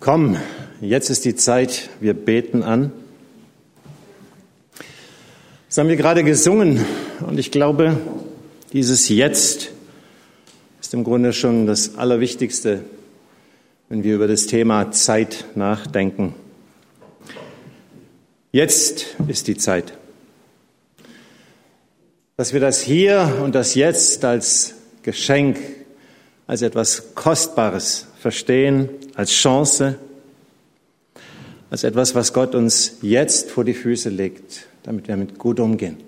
Komm, jetzt ist die Zeit, wir beten an. Das haben wir gerade gesungen und ich glaube, dieses Jetzt ist im Grunde schon das Allerwichtigste, wenn wir über das Thema Zeit nachdenken. Jetzt ist die Zeit. Dass wir das Hier und das Jetzt als Geschenk, als etwas Kostbares verstehen, als Chance, als etwas, was Gott uns jetzt vor die Füße legt, damit wir mit gut umgehen.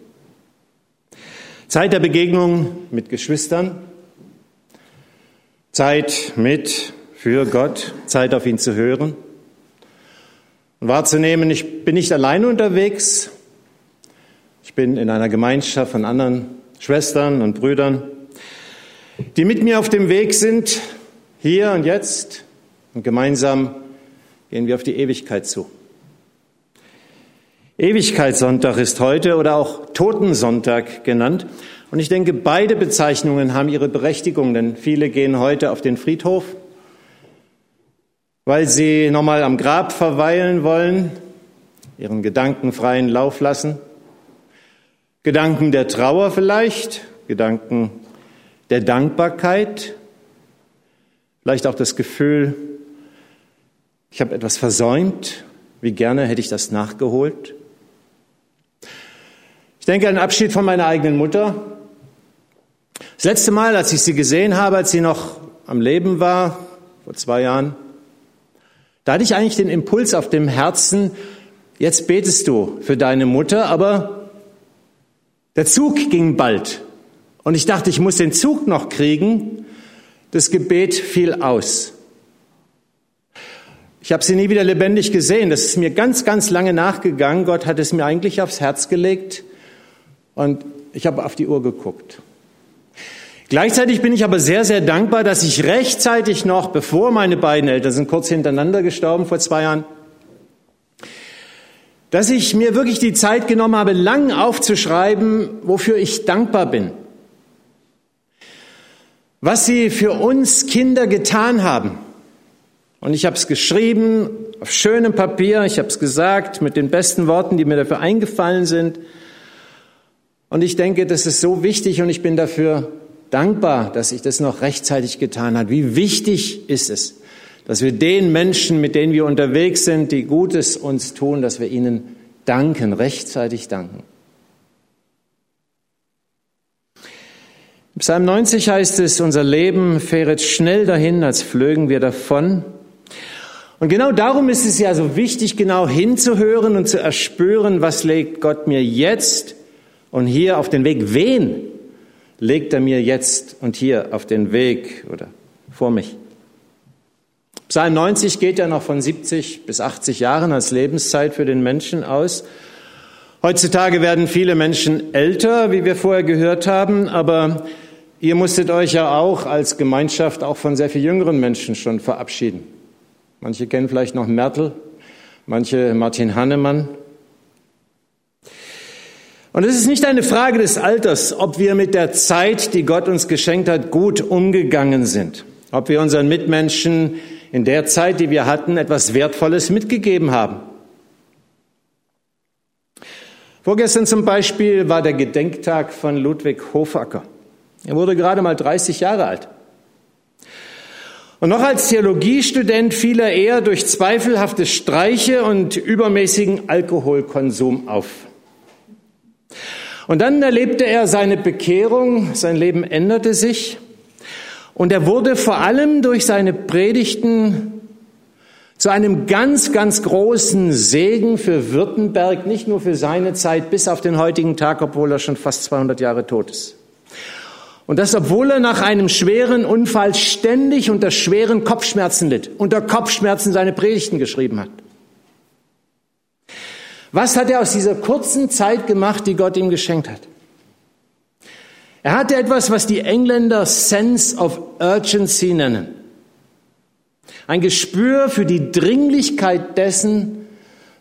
Zeit der Begegnung mit Geschwistern, Zeit mit für Gott, Zeit auf ihn zu hören. Und wahrzunehmen, ich bin nicht alleine unterwegs, ich bin in einer Gemeinschaft von anderen Schwestern und Brüdern, die mit mir auf dem Weg sind, hier und jetzt, und gemeinsam gehen wir auf die Ewigkeit zu. Ewigkeitssonntag ist heute oder auch Totensonntag genannt. Und ich denke, beide Bezeichnungen haben ihre Berechtigung, denn viele gehen heute auf den Friedhof, weil sie nochmal am Grab verweilen wollen, ihren Gedanken freien Lauf lassen. Gedanken der Trauer vielleicht, Gedanken der Dankbarkeit, vielleicht auch das Gefühl, ich habe etwas versäumt, wie gerne hätte ich das nachgeholt. Ich denke an den Abschied von meiner eigenen Mutter. Das letzte Mal, als ich sie gesehen habe, als sie noch am Leben war, vor zwei Jahren, da hatte ich eigentlich den Impuls auf dem Herzen, jetzt betest du für deine Mutter, aber der Zug ging bald. Und ich dachte, ich muss den Zug noch kriegen. Das Gebet fiel aus. Ich habe sie nie wieder lebendig gesehen. Das ist mir ganz, ganz lange nachgegangen. Gott hat es mir eigentlich aufs Herz gelegt und ich habe auf die Uhr geguckt. Gleichzeitig bin ich aber sehr, sehr dankbar, dass ich rechtzeitig noch, bevor meine beiden Eltern sind kurz hintereinander gestorben vor zwei Jahren, dass ich mir wirklich die Zeit genommen habe, lang aufzuschreiben, wofür ich dankbar bin was sie für uns Kinder getan haben. Und ich habe es geschrieben auf schönem Papier, ich habe es gesagt mit den besten Worten, die mir dafür eingefallen sind. Und ich denke, das ist so wichtig und ich bin dafür dankbar, dass ich das noch rechtzeitig getan habe. Wie wichtig ist es, dass wir den Menschen, mit denen wir unterwegs sind, die Gutes uns tun, dass wir ihnen danken, rechtzeitig danken. Psalm 90 heißt es, unser Leben fähret schnell dahin, als flögen wir davon. Und genau darum ist es ja so wichtig, genau hinzuhören und zu erspüren, was legt Gott mir jetzt und hier auf den Weg. Wen legt er mir jetzt und hier auf den Weg oder vor mich? Psalm 90 geht ja noch von 70 bis 80 Jahren als Lebenszeit für den Menschen aus. Heutzutage werden viele Menschen älter, wie wir vorher gehört haben, aber ihr musstet euch ja auch als Gemeinschaft auch von sehr viel jüngeren Menschen schon verabschieden. Manche kennen vielleicht noch Mertel, manche Martin Hannemann. Und es ist nicht eine Frage des Alters, ob wir mit der Zeit, die Gott uns geschenkt hat, gut umgegangen sind, ob wir unseren Mitmenschen in der Zeit, die wir hatten, etwas Wertvolles mitgegeben haben. Vorgestern zum Beispiel war der Gedenktag von Ludwig Hofacker. Er wurde gerade mal 30 Jahre alt. Und noch als Theologiestudent fiel er eher durch zweifelhafte Streiche und übermäßigen Alkoholkonsum auf. Und dann erlebte er seine Bekehrung, sein Leben änderte sich und er wurde vor allem durch seine Predigten zu einem ganz, ganz großen Segen für Württemberg, nicht nur für seine Zeit bis auf den heutigen Tag, obwohl er schon fast 200 Jahre tot ist. Und das, obwohl er nach einem schweren Unfall ständig unter schweren Kopfschmerzen litt, unter Kopfschmerzen seine Predigten geschrieben hat. Was hat er aus dieser kurzen Zeit gemacht, die Gott ihm geschenkt hat? Er hatte etwas, was die Engländer Sense of Urgency nennen. Ein Gespür für die Dringlichkeit dessen,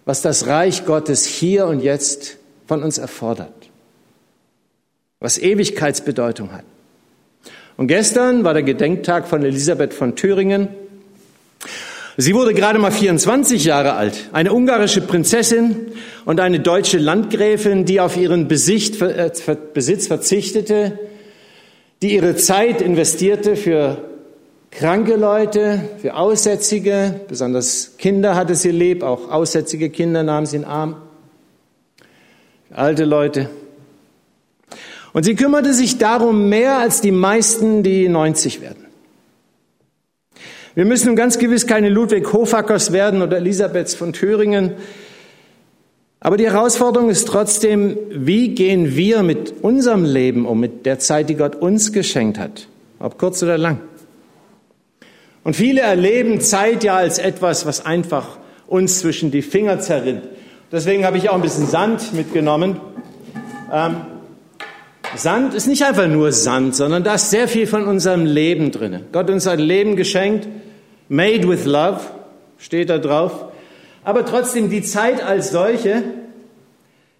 was das Reich Gottes hier und jetzt von uns erfordert, was Ewigkeitsbedeutung hat. Und gestern war der Gedenktag von Elisabeth von Thüringen. Sie wurde gerade mal 24 Jahre alt, eine ungarische Prinzessin und eine deutsche Landgräfin, die auf ihren Besitz, äh, Besitz verzichtete, die ihre Zeit investierte für kranke Leute, für Aussätzige, besonders Kinder hatte sie lieb, auch aussätzige Kinder nahm sie in Arm, alte Leute. Und sie kümmerte sich darum mehr als die meisten, die 90 werden. Wir müssen nun ganz gewiss keine Ludwig Hofackers werden oder Elisabeths von Thüringen. Aber die Herausforderung ist trotzdem, wie gehen wir mit unserem Leben um, mit der Zeit, die Gott uns geschenkt hat, ob kurz oder lang. Und viele erleben Zeit ja als etwas, was einfach uns zwischen die Finger zerrinnt. Deswegen habe ich auch ein bisschen Sand mitgenommen. Ähm, Sand ist nicht einfach nur Sand, sondern da ist sehr viel von unserem Leben drin. Gott uns ein Leben geschenkt, made with love, steht da drauf. Aber trotzdem, die Zeit als solche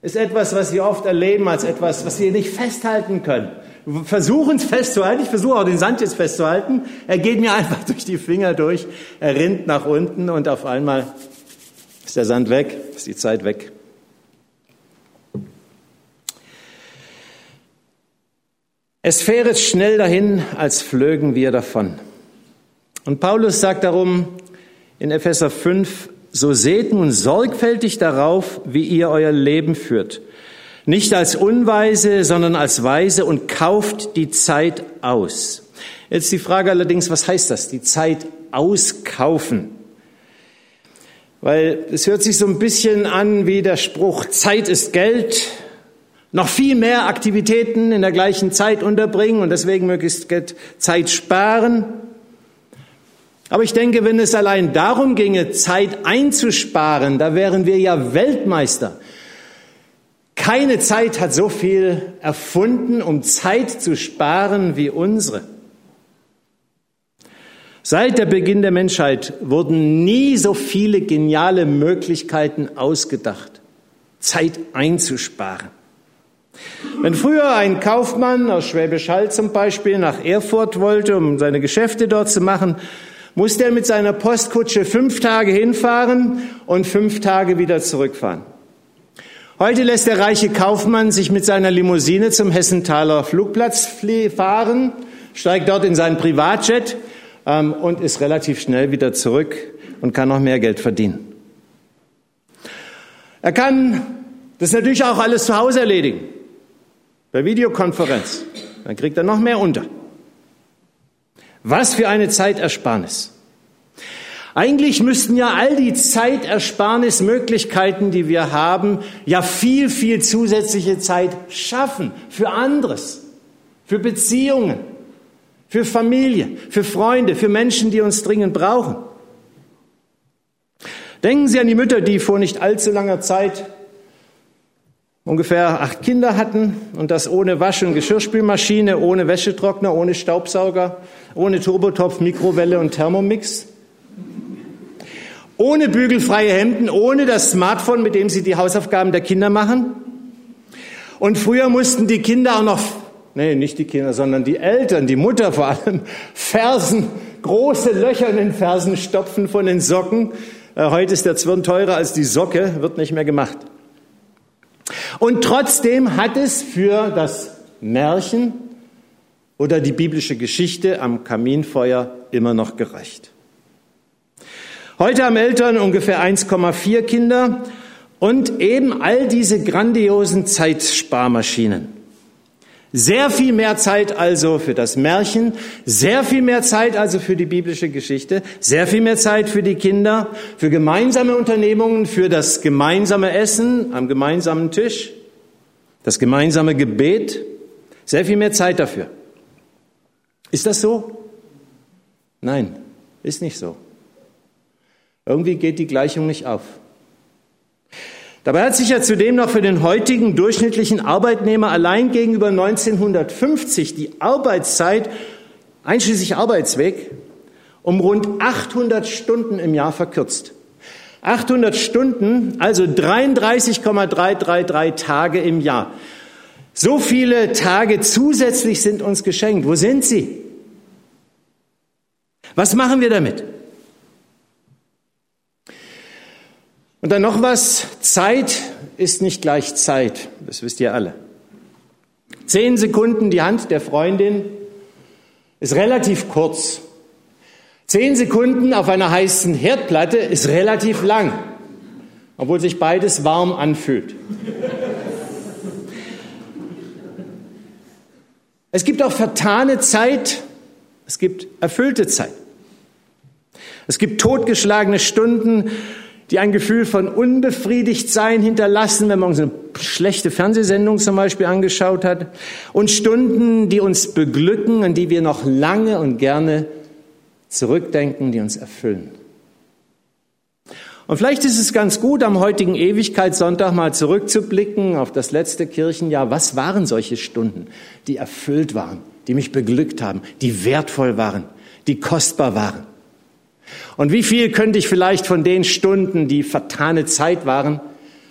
ist etwas, was wir oft erleben, als etwas, was wir nicht festhalten können. Wir versuchen es festzuhalten. Ich versuche auch den Sand jetzt festzuhalten. Er geht mir einfach durch die Finger durch. Er rinnt nach unten und auf einmal ist der Sand weg, ist die Zeit weg. Es fähret schnell dahin, als flögen wir davon. Und Paulus sagt darum in Epheser 5, so seht nun sorgfältig darauf, wie ihr euer Leben führt. Nicht als Unweise, sondern als Weise und kauft die Zeit aus. Jetzt die Frage allerdings, was heißt das? Die Zeit auskaufen. Weil es hört sich so ein bisschen an wie der Spruch, Zeit ist Geld, noch viel mehr Aktivitäten in der gleichen Zeit unterbringen und deswegen möglichst Zeit sparen. Aber ich denke, wenn es allein darum ginge, Zeit einzusparen, da wären wir ja Weltmeister. Keine Zeit hat so viel erfunden, um Zeit zu sparen wie unsere. Seit der Beginn der Menschheit wurden nie so viele geniale Möglichkeiten ausgedacht, Zeit einzusparen. Wenn früher ein Kaufmann aus Schwäbisch Hall zum Beispiel nach Erfurt wollte, um seine Geschäfte dort zu machen, musste er mit seiner Postkutsche fünf Tage hinfahren und fünf Tage wieder zurückfahren. Heute lässt der reiche Kaufmann sich mit seiner Limousine zum Hessenthaler Flugplatz fahren, steigt dort in seinen Privatjet ähm, und ist relativ schnell wieder zurück und kann noch mehr Geld verdienen. Er kann das natürlich auch alles zu Hause erledigen. Per Videokonferenz. Dann kriegt er noch mehr unter. Was für eine Zeitersparnis. Eigentlich müssten ja all die Zeitersparnismöglichkeiten, die wir haben, ja viel, viel zusätzliche Zeit schaffen für anderes, für Beziehungen, für Familie, für Freunde, für Menschen, die uns dringend brauchen. Denken Sie an die Mütter, die vor nicht allzu langer Zeit ungefähr acht Kinder hatten und das ohne Wasch- und Geschirrspülmaschine, ohne Wäschetrockner, ohne Staubsauger, ohne Turbotopf, Mikrowelle und Thermomix, ohne bügelfreie Hemden, ohne das Smartphone, mit dem sie die Hausaufgaben der Kinder machen. Und früher mussten die Kinder auch noch, nee, nicht die Kinder, sondern die Eltern, die Mutter vor allem, Fersen, große Löcher in den Fersen stopfen von den Socken. Äh, heute ist der Zwirn teurer als die Socke, wird nicht mehr gemacht. Und trotzdem hat es für das Märchen oder die biblische Geschichte am Kaminfeuer immer noch gereicht. Heute haben Eltern ungefähr 1,4 Kinder und eben all diese grandiosen Zeitsparmaschinen. Sehr viel mehr Zeit also für das Märchen, sehr viel mehr Zeit also für die biblische Geschichte, sehr viel mehr Zeit für die Kinder, für gemeinsame Unternehmungen, für das gemeinsame Essen am gemeinsamen Tisch, das gemeinsame Gebet, sehr viel mehr Zeit dafür. Ist das so? Nein, ist nicht so. Irgendwie geht die Gleichung nicht auf. Dabei hat sich ja zudem noch für den heutigen durchschnittlichen Arbeitnehmer allein gegenüber 1950 die Arbeitszeit, einschließlich Arbeitsweg, um rund 800 Stunden im Jahr verkürzt. 800 Stunden, also 33,333 Tage im Jahr. So viele Tage zusätzlich sind uns geschenkt. Wo sind sie? Was machen wir damit? Und dann noch was, Zeit ist nicht gleich Zeit, das wisst ihr alle. Zehn Sekunden die Hand der Freundin ist relativ kurz. Zehn Sekunden auf einer heißen Herdplatte ist relativ lang, obwohl sich beides warm anfühlt. Es gibt auch vertane Zeit, es gibt erfüllte Zeit. Es gibt totgeschlagene Stunden, die ein Gefühl von Unbefriedigtsein hinterlassen, wenn man uns eine schlechte Fernsehsendung zum Beispiel angeschaut hat. Und Stunden, die uns beglücken und die wir noch lange und gerne zurückdenken, die uns erfüllen. Und vielleicht ist es ganz gut, am heutigen Ewigkeitssonntag mal zurückzublicken auf das letzte Kirchenjahr. Was waren solche Stunden, die erfüllt waren, die mich beglückt haben, die wertvoll waren, die kostbar waren? Und wie viel könnte ich vielleicht von den Stunden, die vertane Zeit waren,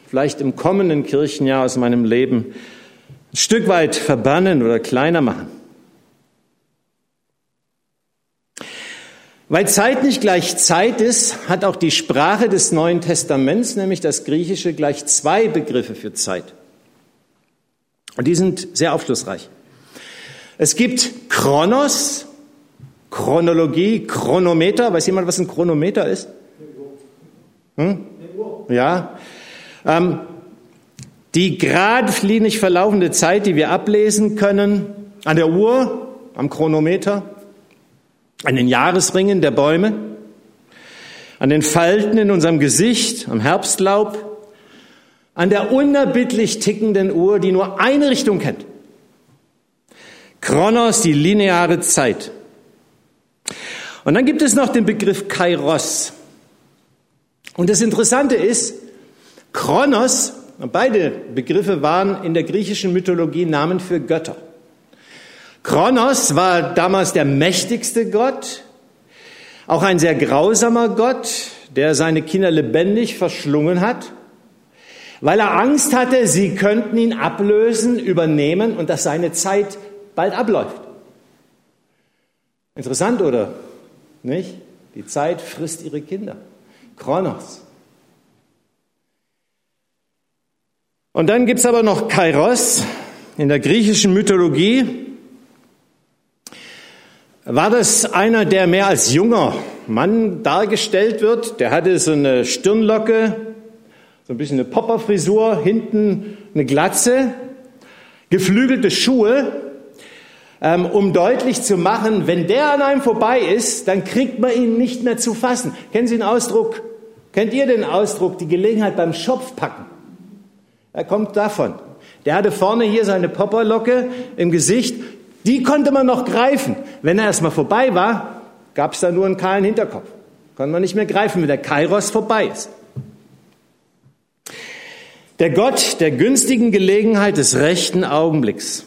vielleicht im kommenden Kirchenjahr aus meinem Leben ein Stück weit verbannen oder kleiner machen? Weil Zeit nicht gleich Zeit ist, hat auch die Sprache des Neuen Testaments, nämlich das Griechische, gleich zwei Begriffe für Zeit. Und die sind sehr aufschlussreich. Es gibt Chronos, Chronologie, Chronometer. Weiß jemand, was ein Chronometer ist? Hm? Ja. Ähm, die geradlinig verlaufende Zeit, die wir ablesen können an der Uhr, am Chronometer, an den Jahresringen der Bäume, an den Falten in unserem Gesicht, am Herbstlaub, an der unerbittlich tickenden Uhr, die nur eine Richtung kennt. Chronos, die lineare Zeit. Und dann gibt es noch den Begriff Kairos. Und das Interessante ist, Kronos, beide Begriffe waren in der griechischen Mythologie Namen für Götter. Kronos war damals der mächtigste Gott, auch ein sehr grausamer Gott, der seine Kinder lebendig verschlungen hat, weil er Angst hatte, sie könnten ihn ablösen, übernehmen und dass seine Zeit bald abläuft. Interessant, oder? Nicht? Die Zeit frisst ihre Kinder. Kronos. Und dann gibt es aber noch Kairos. In der griechischen Mythologie war das einer, der mehr als junger Mann dargestellt wird. Der hatte so eine Stirnlocke, so ein bisschen eine Popperfrisur, hinten eine Glatze, geflügelte Schuhe ähm, um deutlich zu machen, wenn der an einem vorbei ist, dann kriegt man ihn nicht mehr zu fassen. Kennen Sie den Ausdruck? Kennt ihr den Ausdruck, die Gelegenheit beim Schopf packen? Er kommt davon. Der hatte vorne hier seine Popperlocke im Gesicht, die konnte man noch greifen. Wenn er erstmal vorbei war, gab es da nur einen kahlen Hinterkopf. Konnte man nicht mehr greifen, wenn der Kairos vorbei ist. Der Gott der günstigen Gelegenheit des rechten Augenblicks.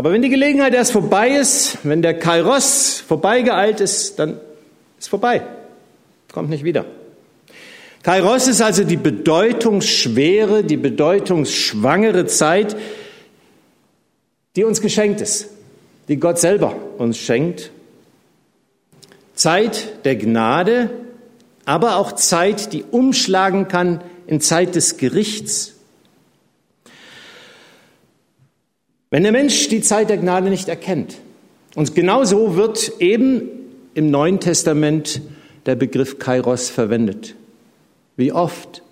Aber wenn die Gelegenheit erst vorbei ist, wenn der Kairos vorbeigeeilt ist, dann ist vorbei. Kommt nicht wieder. Kairos ist also die bedeutungsschwere, die bedeutungsschwangere Zeit, die uns geschenkt ist, die Gott selber uns schenkt. Zeit der Gnade, aber auch Zeit, die umschlagen kann in Zeit des Gerichts Wenn der Mensch die Zeit der Gnade nicht erkennt, und genauso wird eben im Neuen Testament der Begriff Kairos verwendet. Wie oft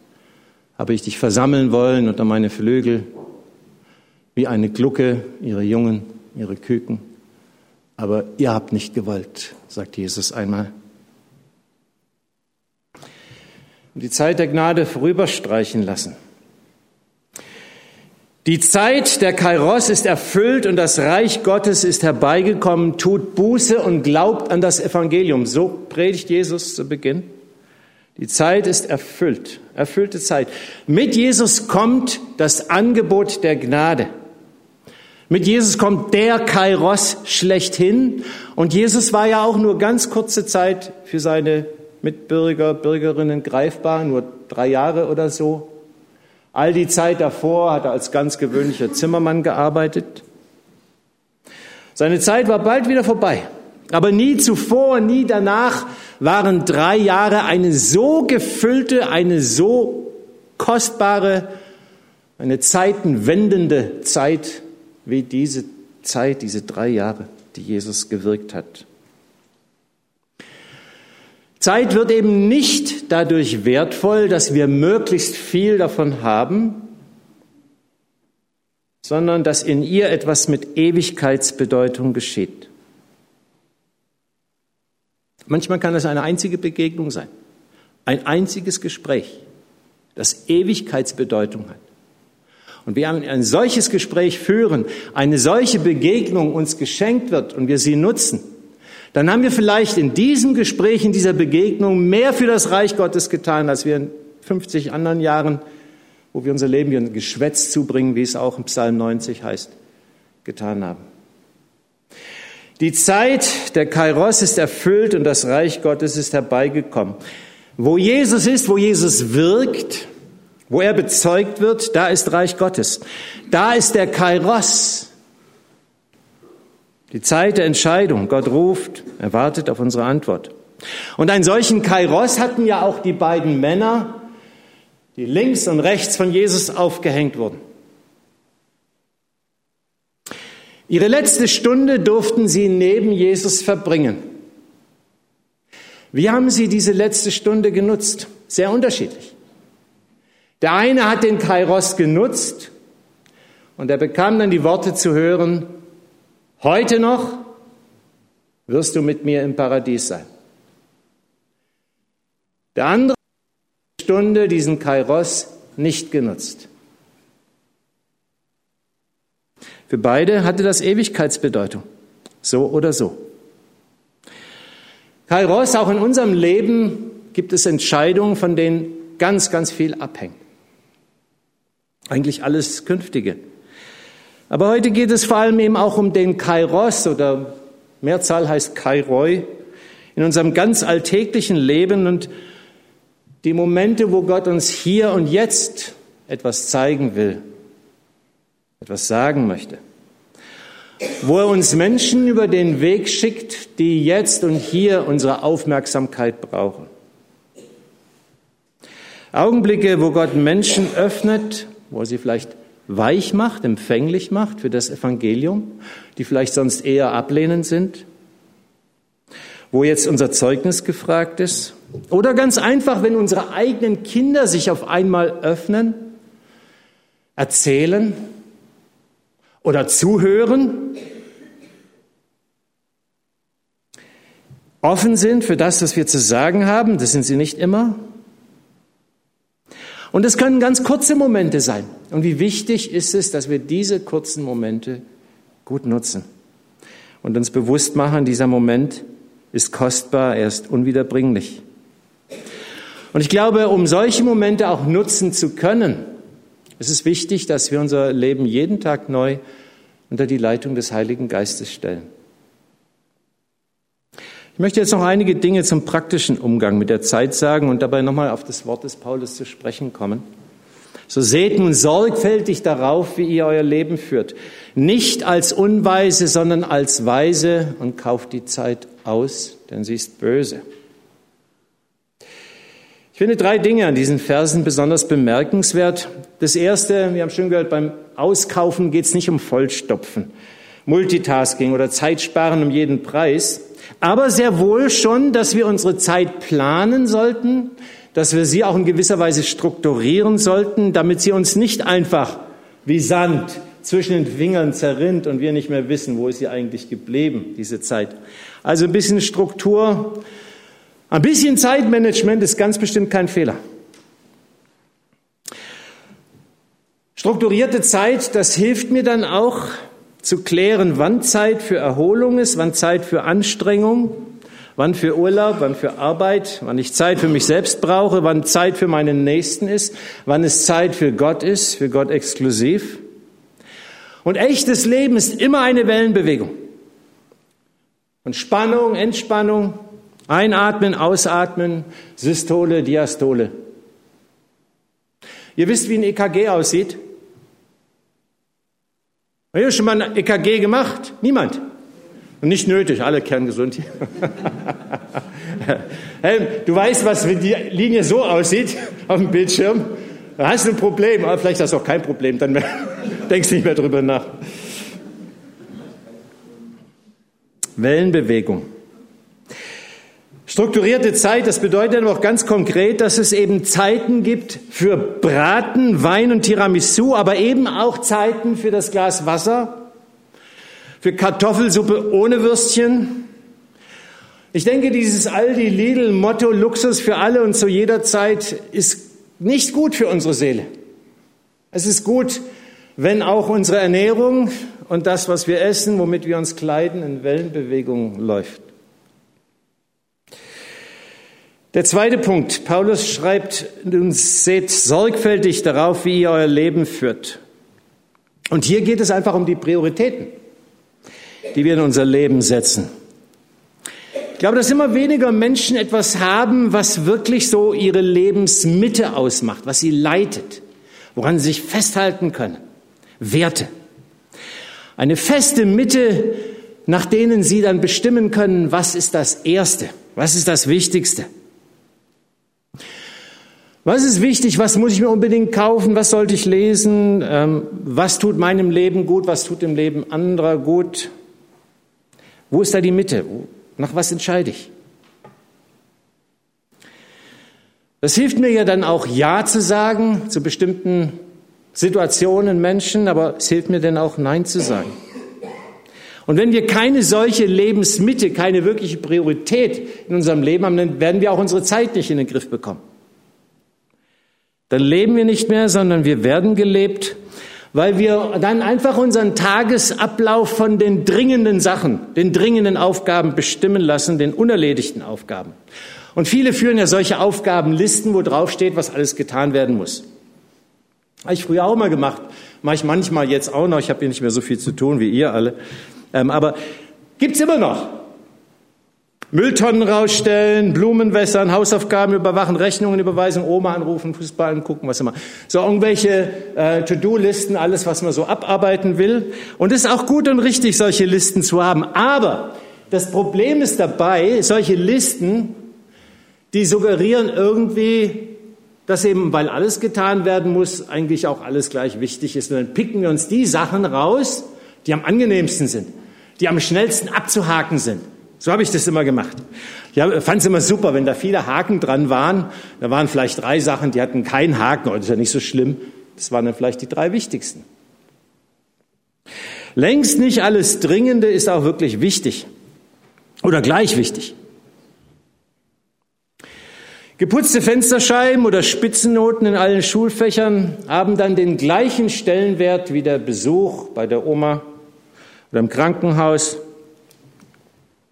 habe ich dich versammeln wollen unter meine Flügel, wie eine Glucke, ihre Jungen, ihre Küken. Aber ihr habt nicht gewollt, sagt Jesus einmal. Und die Zeit der Gnade vorüberstreichen lassen. Die Zeit der Kairos ist erfüllt und das Reich Gottes ist herbeigekommen. Tut Buße und glaubt an das Evangelium. So predigt Jesus zu Beginn. Die Zeit ist erfüllt, erfüllte Zeit. Mit Jesus kommt das Angebot der Gnade. Mit Jesus kommt der Kairos schlechthin. Und Jesus war ja auch nur ganz kurze Zeit für seine Mitbürger, Bürgerinnen greifbar, nur drei Jahre oder so. All die Zeit davor hat er als ganz gewöhnlicher Zimmermann gearbeitet. Seine Zeit war bald wieder vorbei. Aber nie zuvor, nie danach waren drei Jahre eine so gefüllte, eine so kostbare, eine zeitenwendende Zeit wie diese Zeit, diese drei Jahre, die Jesus gewirkt hat. Zeit wird eben nicht dadurch wertvoll, dass wir möglichst viel davon haben, sondern dass in ihr etwas mit Ewigkeitsbedeutung geschieht. Manchmal kann es eine einzige Begegnung sein, ein einziges Gespräch, das Ewigkeitsbedeutung hat. Und wir ein solches Gespräch führen, eine solche Begegnung uns geschenkt wird und wir sie nutzen, dann haben wir vielleicht in diesem Gespräch, in dieser Begegnung mehr für das Reich Gottes getan, als wir in 50 anderen Jahren, wo wir unser Leben ein Geschwätz zubringen, wie es auch im Psalm 90 heißt, getan haben. Die Zeit der Kairos ist erfüllt und das Reich Gottes ist herbeigekommen. Wo Jesus ist, wo Jesus wirkt, wo er bezeugt wird, da ist Reich Gottes. Da ist der Kairos. Die Zeit der Entscheidung. Gott ruft, er wartet auf unsere Antwort. Und einen solchen Kairos hatten ja auch die beiden Männer, die links und rechts von Jesus aufgehängt wurden. Ihre letzte Stunde durften sie neben Jesus verbringen. Wie haben sie diese letzte Stunde genutzt? Sehr unterschiedlich. Der eine hat den Kairos genutzt und er bekam dann die Worte zu hören, heute noch wirst du mit mir im Paradies sein. Der andere hat Stunde diesen Kairos nicht genutzt. Für beide hatte das Ewigkeitsbedeutung. So oder so. Kairos, auch in unserem Leben gibt es Entscheidungen, von denen ganz, ganz viel abhängt. Eigentlich alles Künftige. Aber heute geht es vor allem eben auch um den Kairos oder Mehrzahl heißt Kairoi in unserem ganz alltäglichen Leben und die Momente, wo Gott uns hier und jetzt etwas zeigen will etwas sagen möchte. Wo er uns Menschen über den Weg schickt, die jetzt und hier unsere Aufmerksamkeit brauchen. Augenblicke, wo Gott Menschen öffnet, wo er sie vielleicht weich macht, empfänglich macht für das Evangelium, die vielleicht sonst eher ablehnend sind, wo jetzt unser Zeugnis gefragt ist. Oder ganz einfach, wenn unsere eigenen Kinder sich auf einmal öffnen, erzählen, oder zuhören, offen sind für das, was wir zu sagen haben, das sind sie nicht immer. Und es können ganz kurze Momente sein. Und wie wichtig ist es, dass wir diese kurzen Momente gut nutzen und uns bewusst machen, dieser Moment ist kostbar, er ist unwiederbringlich. Und ich glaube, um solche Momente auch nutzen zu können, es ist wichtig, dass wir unser Leben jeden Tag neu unter die Leitung des Heiligen Geistes stellen. Ich möchte jetzt noch einige Dinge zum praktischen Umgang mit der Zeit sagen und dabei nochmal auf das Wort des Paulus zu sprechen kommen. So seht nun sorgfältig darauf, wie ihr euer Leben führt. Nicht als Unweise, sondern als Weise und kauft die Zeit aus, denn sie ist böse. Ich finde drei Dinge an diesen Versen besonders bemerkenswert. Das erste, wir haben schon gehört, beim Auskaufen geht es nicht um Vollstopfen, Multitasking oder Zeitsparen um jeden Preis, aber sehr wohl schon, dass wir unsere Zeit planen sollten, dass wir sie auch in gewisser Weise strukturieren sollten, damit sie uns nicht einfach wie Sand zwischen den Fingern zerrinnt und wir nicht mehr wissen, wo ist sie eigentlich geblieben, diese Zeit. Also ein bisschen Struktur, ein bisschen Zeitmanagement ist ganz bestimmt kein Fehler. Strukturierte Zeit, das hilft mir dann auch zu klären, wann Zeit für Erholung ist, wann Zeit für Anstrengung, wann für Urlaub, wann für Arbeit, wann ich Zeit für mich selbst brauche, wann Zeit für meinen Nächsten ist, wann es Zeit für Gott ist, für Gott exklusiv. Und echtes Leben ist immer eine Wellenbewegung. Und Spannung, Entspannung, Einatmen, ausatmen, Systole, Diastole. Ihr wisst, wie ein EKG aussieht? Habt ihr schon mal ein EKG gemacht? Niemand. Und nicht nötig, alle kerngesund hier. Helm, du weißt, was, wenn die Linie so aussieht auf dem Bildschirm, da hast du ein Problem, aber vielleicht hast du auch kein Problem, dann denkst du nicht mehr drüber nach. Wellenbewegung. Strukturierte Zeit, das bedeutet aber auch ganz konkret, dass es eben Zeiten gibt für Braten, Wein und Tiramisu, aber eben auch Zeiten für das Glas Wasser, für Kartoffelsuppe ohne Würstchen. Ich denke, dieses Aldi Lidl Motto Luxus für alle und zu jeder Zeit ist nicht gut für unsere Seele. Es ist gut, wenn auch unsere Ernährung und das, was wir essen, womit wir uns kleiden, in Wellenbewegung läuft. Der zweite Punkt. Paulus schreibt uns, seht sorgfältig darauf, wie ihr euer Leben führt. Und hier geht es einfach um die Prioritäten, die wir in unser Leben setzen. Ich glaube, dass immer weniger Menschen etwas haben, was wirklich so ihre Lebensmitte ausmacht, was sie leitet, woran sie sich festhalten können. Werte. Eine feste Mitte, nach denen sie dann bestimmen können, was ist das Erste, was ist das Wichtigste. Was ist wichtig? Was muss ich mir unbedingt kaufen? Was sollte ich lesen? Ähm, was tut meinem Leben gut? Was tut dem Leben anderer gut? Wo ist da die Mitte? Nach was entscheide ich? Das hilft mir ja dann auch Ja zu sagen zu bestimmten Situationen, Menschen, aber es hilft mir dann auch Nein zu sagen. Und wenn wir keine solche Lebensmitte, keine wirkliche Priorität in unserem Leben haben, dann werden wir auch unsere Zeit nicht in den Griff bekommen. Dann leben wir nicht mehr, sondern wir werden gelebt, weil wir dann einfach unseren Tagesablauf von den dringenden Sachen, den dringenden Aufgaben bestimmen lassen, den unerledigten Aufgaben. Und viele führen ja solche Aufgabenlisten, wo drauf steht, was alles getan werden muss. Habe ich früher auch mal gemacht, mache ich manchmal jetzt auch noch. Ich habe hier nicht mehr so viel zu tun wie ihr alle. Ähm, aber gibt's immer noch. Mülltonnen rausstellen, Blumen wässern, Hausaufgaben überwachen, Rechnungen überweisen, Oma anrufen, Fußball angucken, was immer. So irgendwelche äh, To-Do-Listen, alles, was man so abarbeiten will. Und es ist auch gut und richtig, solche Listen zu haben. Aber das Problem ist dabei, solche Listen, die suggerieren irgendwie, dass eben, weil alles getan werden muss, eigentlich auch alles gleich wichtig ist. Und dann picken wir uns die Sachen raus, die am angenehmsten sind, die am schnellsten abzuhaken sind. So habe ich das immer gemacht. Ich fand es immer super, wenn da viele Haken dran waren. Da waren vielleicht drei Sachen, die hatten keinen Haken, das ist ja nicht so schlimm. Das waren dann vielleicht die drei wichtigsten. Längst nicht alles Dringende ist auch wirklich wichtig oder gleich wichtig. Geputzte Fensterscheiben oder Spitzennoten in allen Schulfächern haben dann den gleichen Stellenwert wie der Besuch bei der Oma oder im Krankenhaus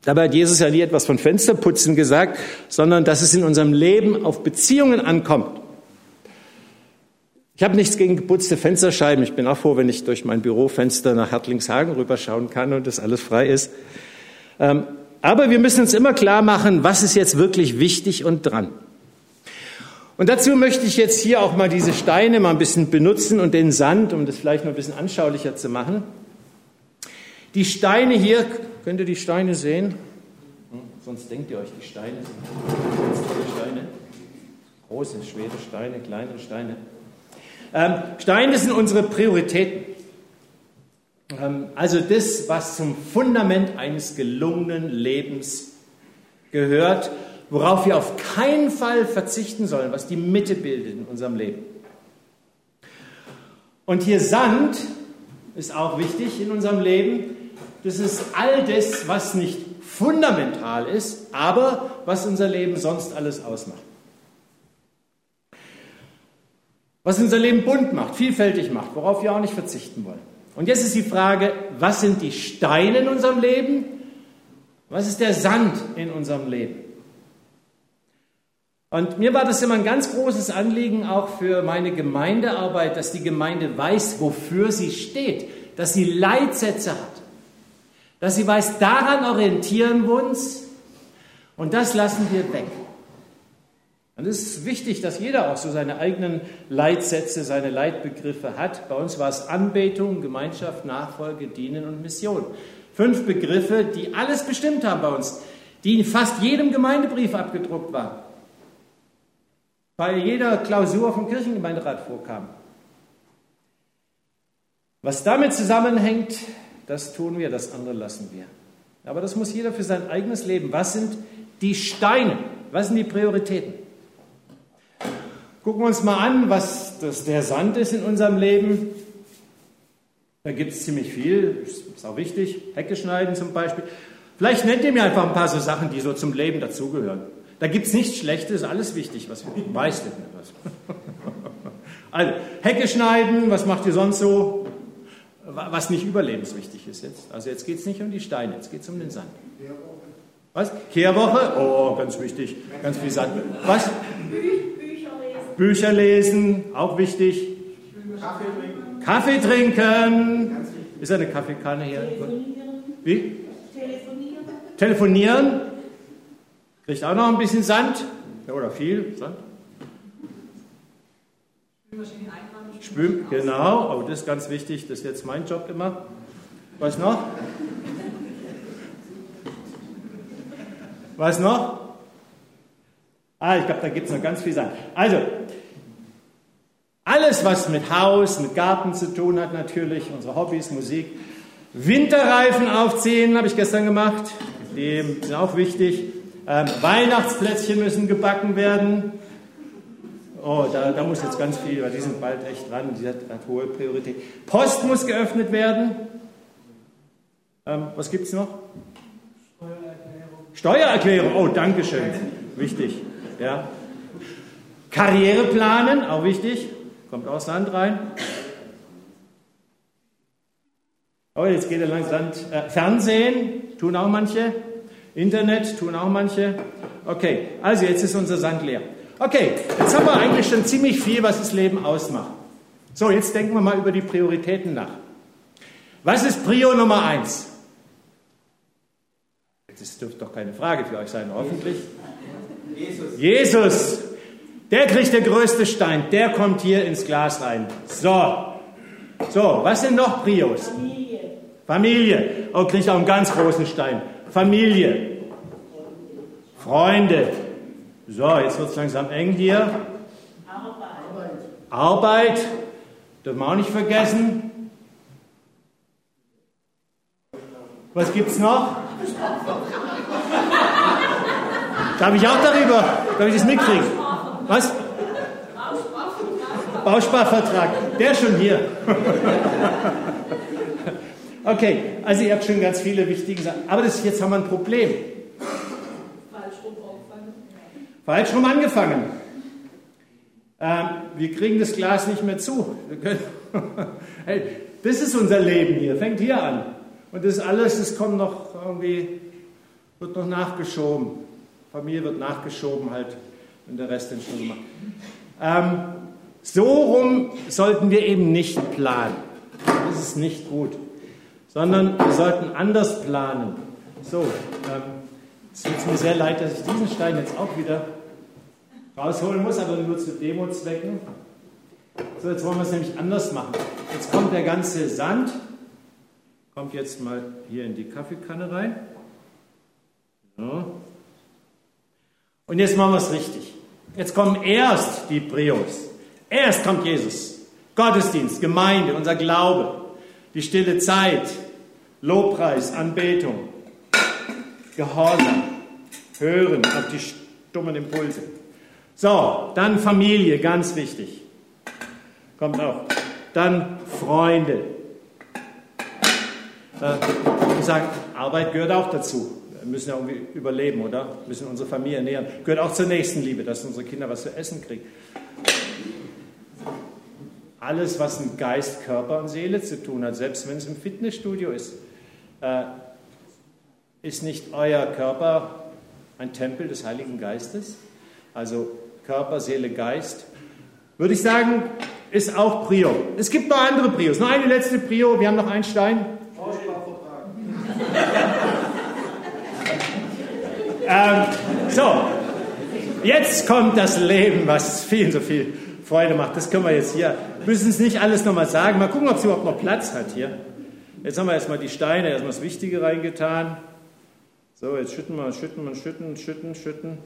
Dabei hat Jesus ja nie etwas von Fensterputzen gesagt, sondern dass es in unserem Leben auf Beziehungen ankommt. Ich habe nichts gegen geputzte Fensterscheiben. Ich bin auch froh, wenn ich durch mein Bürofenster nach Hertlingshagen rüberschauen kann und das alles frei ist. Ähm, aber wir müssen uns immer klar machen, was ist jetzt wirklich wichtig und dran. Und dazu möchte ich jetzt hier auch mal diese Steine mal ein bisschen benutzen und den Sand, um das vielleicht noch ein bisschen anschaulicher zu machen. Die Steine hier Könnt ihr die Steine sehen? Hm, sonst denkt ihr euch, die Steine sind ganz Steine. Große, schwere Steine, kleinere Steine. Ähm, Steine sind unsere Prioritäten. Ähm, also das, was zum Fundament eines gelungenen Lebens gehört, worauf wir auf keinen Fall verzichten sollen, was die Mitte bildet in unserem Leben. Und hier Sand ist auch wichtig in unserem Leben das ist all das, was nicht fundamental ist, aber was unser Leben sonst alles ausmacht. Was unser Leben bunt macht, vielfältig macht, worauf wir auch nicht verzichten wollen. Und jetzt ist die Frage, was sind die Steine in unserem Leben? Was ist der Sand in unserem Leben? Und mir war das immer ein ganz großes Anliegen, auch für meine Gemeindearbeit, dass die Gemeinde weiß, wofür sie steht, dass sie Leitsätze hat dass sie weiß, daran orientieren wir uns und das lassen wir weg. Und es ist wichtig, dass jeder auch so seine eigenen Leitsätze, seine Leitbegriffe hat. Bei uns war es Anbetung, Gemeinschaft, Nachfolge, Dienen und Mission. Fünf Begriffe, die alles bestimmt haben bei uns, die in fast jedem Gemeindebrief abgedruckt waren, bei jeder Klausur vom Kirchengemeinderat vorkamen. Was damit zusammenhängt, das tun wir, das andere lassen wir. Aber das muss jeder für sein eigenes Leben. Was sind die Steine? Was sind die Prioritäten? Gucken wir uns mal an, was das, der Sand ist in unserem Leben. Da gibt es ziemlich viel, ist auch wichtig. Hecke schneiden zum Beispiel. Vielleicht nennt ihr mir einfach ein paar so Sachen, die so zum Leben dazugehören. Da gibt es nichts Schlechtes, alles wichtig, was weißt du was. Also, Hecke schneiden, was macht ihr sonst so? Was nicht überlebenswichtig ist jetzt. Also jetzt geht es nicht um die Steine, jetzt geht es um den Sand. Was? Kehrwoche? Oh, ganz wichtig. Ganz viel Sand. Was? Bücher lesen, auch wichtig. Kaffee trinken. Kaffee trinken. Ist eine Kaffeekanne hier? Telefonieren. Wie? Telefonieren. Telefonieren. Kriegt auch noch ein bisschen Sand. Oder viel Sand. Spül, genau. Oh, das ist ganz wichtig. Das ist jetzt mein Job immer. Was noch? Was noch? Ah, ich glaube, da gibt es noch ganz viel Sand. Also, alles, was mit Haus, mit Garten zu tun hat, natürlich, unsere Hobbys, Musik. Winterreifen aufziehen, habe ich gestern gemacht. Die sind auch wichtig. Ähm, Weihnachtsplätzchen müssen gebacken werden. Oh, da, da, muss jetzt ganz viel, weil die sind bald echt dran, die hat, hat hohe Priorität. Post muss geöffnet werden. Ähm, was gibt es noch? Steuererklärung. Steuererklärung, oh, danke schön. Wichtig. Ja. Karriere planen, auch wichtig. Kommt aus Land rein. Oh, jetzt geht er langsam. Äh, Fernsehen tun auch manche. Internet tun auch manche. Okay, also jetzt ist unser Sand leer. Okay, jetzt haben wir eigentlich schon ziemlich viel, was das Leben ausmacht. So, jetzt denken wir mal über die Prioritäten nach. Was ist Prio Nummer eins? Das dürfte doch keine Frage für euch sein, hoffentlich. Jesus. Jesus. Der kriegt der größte Stein, der kommt hier ins Glas rein. So. So, was sind noch Prios? Familie. Familie. Oh, kriegt auch einen ganz großen Stein. Familie. Freunde. So, jetzt wird es langsam eng hier. Arbeit. Arbeit. Dürfen wir auch nicht vergessen. Was gibt es noch? Darf ich auch darüber? Darf ich das mitkriegen? Was? Bausparvertrag. Der schon hier. okay, also ihr habt schon ganz viele wichtige Sachen. Aber das, jetzt haben wir ein Problem. Falsch rum angefangen. Ähm, wir kriegen das Glas nicht mehr zu. hey, das ist unser Leben hier, fängt hier an. Und das alles, das kommt noch irgendwie, wird noch nachgeschoben. Familie wird nachgeschoben halt und der Rest dann schon gemacht. Ähm, so rum sollten wir eben nicht planen. Das ist nicht gut. Sondern wir sollten anders planen. So, ähm, es tut mir sehr leid, dass ich diesen Stein jetzt auch wieder rausholen muss, aber nur zu Demozwecken. So, jetzt wollen wir es nämlich anders machen. Jetzt kommt der ganze Sand, kommt jetzt mal hier in die Kaffeekanne rein. So. Und jetzt machen wir es richtig. Jetzt kommen erst die Prios. Erst kommt Jesus. Gottesdienst, Gemeinde, unser Glaube, die stille Zeit, Lobpreis, Anbetung, Gehorsam, Hören auf die stummen Impulse. So, dann Familie, ganz wichtig. Kommt auch. Dann Freunde. Äh, ich sage, Arbeit gehört auch dazu. Wir müssen ja irgendwie überleben, oder? Wir müssen unsere Familie ernähren. Gehört auch zur Nächstenliebe, dass unsere Kinder was zu essen kriegen. Alles, was mit Geist, Körper und Seele zu tun hat, selbst wenn es im Fitnessstudio ist, äh, ist nicht euer Körper ein Tempel des Heiligen Geistes? Also Körper, Seele, Geist. Würde ich sagen, ist auch Prio. Es gibt noch andere Prios. Noch eine letzte Prio. Wir haben noch einen Stein. Ähm, so, jetzt kommt das Leben, was vielen so viel Freude macht. Das können wir jetzt hier. Müssen es nicht alles nochmal sagen. Mal gucken, ob es überhaupt noch Platz hat hier. Jetzt haben wir erstmal die Steine, erstmal das Wichtige reingetan. So, jetzt schütten wir, schütten wir, schütten, schütten, schütten.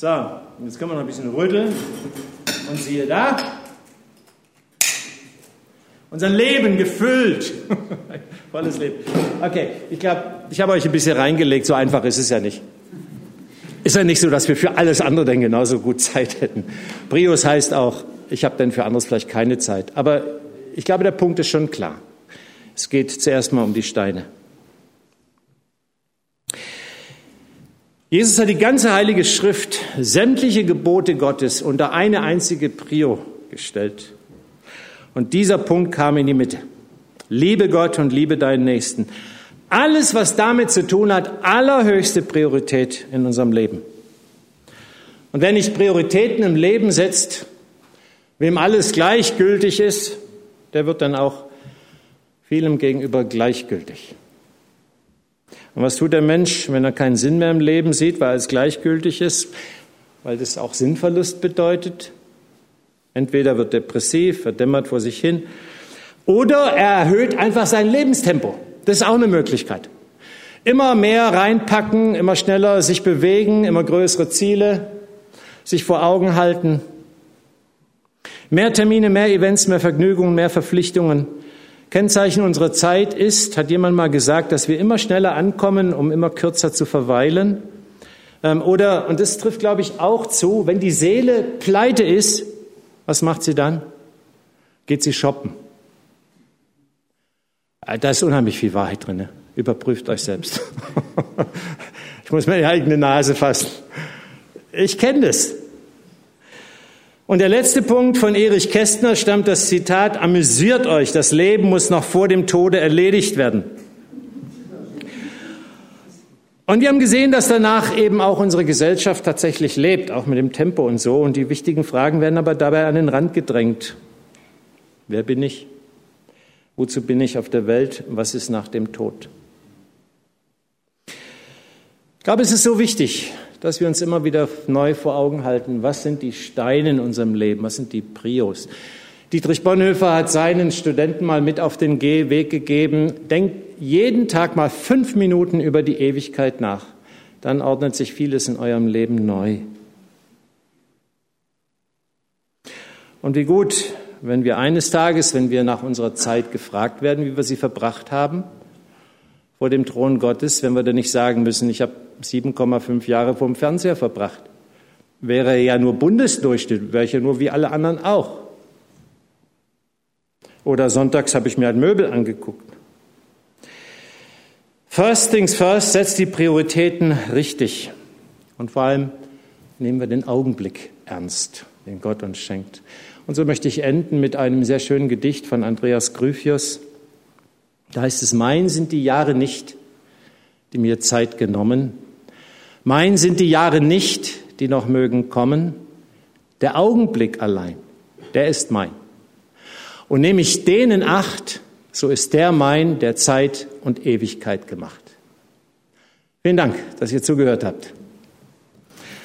So, jetzt können wir noch ein bisschen rütteln. Und siehe da, unser Leben gefüllt. Volles Leben. Okay, ich glaube, ich habe euch ein bisschen reingelegt, so einfach ist es ja nicht. Ist ja nicht so, dass wir für alles andere dann genauso gut Zeit hätten. Prius heißt auch, ich habe dann für anderes vielleicht keine Zeit. Aber ich glaube, der Punkt ist schon klar. Es geht zuerst mal um die Steine. Jesus hat die ganze Heilige Schrift, sämtliche Gebote Gottes unter eine einzige Prio gestellt. Und dieser Punkt kam in die Mitte. Liebe Gott und liebe deinen Nächsten. Alles, was damit zu tun hat, allerhöchste Priorität in unserem Leben. Und wer nicht Prioritäten im Leben setzt, wem alles gleichgültig ist, der wird dann auch vielem gegenüber gleichgültig. Und was tut der Mensch, wenn er keinen Sinn mehr im Leben sieht, weil es gleichgültig ist, weil das auch Sinnverlust bedeutet? Entweder wird depressiv, verdämmert vor sich hin, oder er erhöht einfach sein Lebenstempo. Das ist auch eine Möglichkeit. Immer mehr reinpacken, immer schneller sich bewegen, immer größere Ziele, sich vor Augen halten. Mehr Termine, mehr Events, mehr Vergnügungen, mehr Verpflichtungen. Kennzeichen unserer Zeit ist, hat jemand mal gesagt, dass wir immer schneller ankommen, um immer kürzer zu verweilen. Ähm, oder, und das trifft, glaube ich, auch zu, wenn die Seele pleite ist, was macht sie dann? Geht sie shoppen. Äh, da ist unheimlich viel Wahrheit drin. Überprüft euch selbst. ich muss meine eigene Nase fassen. Ich kenne das. Und der letzte Punkt von Erich Kästner stammt das Zitat, amüsiert euch, das Leben muss noch vor dem Tode erledigt werden. Und wir haben gesehen, dass danach eben auch unsere Gesellschaft tatsächlich lebt, auch mit dem Tempo und so. Und die wichtigen Fragen werden aber dabei an den Rand gedrängt. Wer bin ich? Wozu bin ich auf der Welt? Was ist nach dem Tod? Ich glaube, es ist so wichtig, dass wir uns immer wieder neu vor Augen halten, was sind die Steine in unserem Leben, was sind die Prios. Dietrich Bonhoeffer hat seinen Studenten mal mit auf den Weg gegeben, denkt jeden Tag mal fünf Minuten über die Ewigkeit nach, dann ordnet sich vieles in eurem Leben neu. Und wie gut, wenn wir eines Tages, wenn wir nach unserer Zeit gefragt werden, wie wir sie verbracht haben, vor dem Thron Gottes, wenn wir dann nicht sagen müssen, ich habe 7,5 Jahre vorm Fernseher verbracht. Wäre ja nur Bundesdurchschnitt, wäre ich ja nur wie alle anderen auch. Oder sonntags habe ich mir ein Möbel angeguckt. First things first, setzt die Prioritäten richtig. Und vor allem nehmen wir den Augenblick ernst, den Gott uns schenkt. Und so möchte ich enden mit einem sehr schönen Gedicht von Andreas Gryphius. Da heißt es, mein sind die Jahre nicht, die mir Zeit genommen, mein sind die Jahre nicht, die noch mögen kommen. Der Augenblick allein, der ist mein. Und nehme ich den in Acht, so ist der mein, der Zeit und Ewigkeit gemacht. Vielen Dank, dass ihr zugehört habt.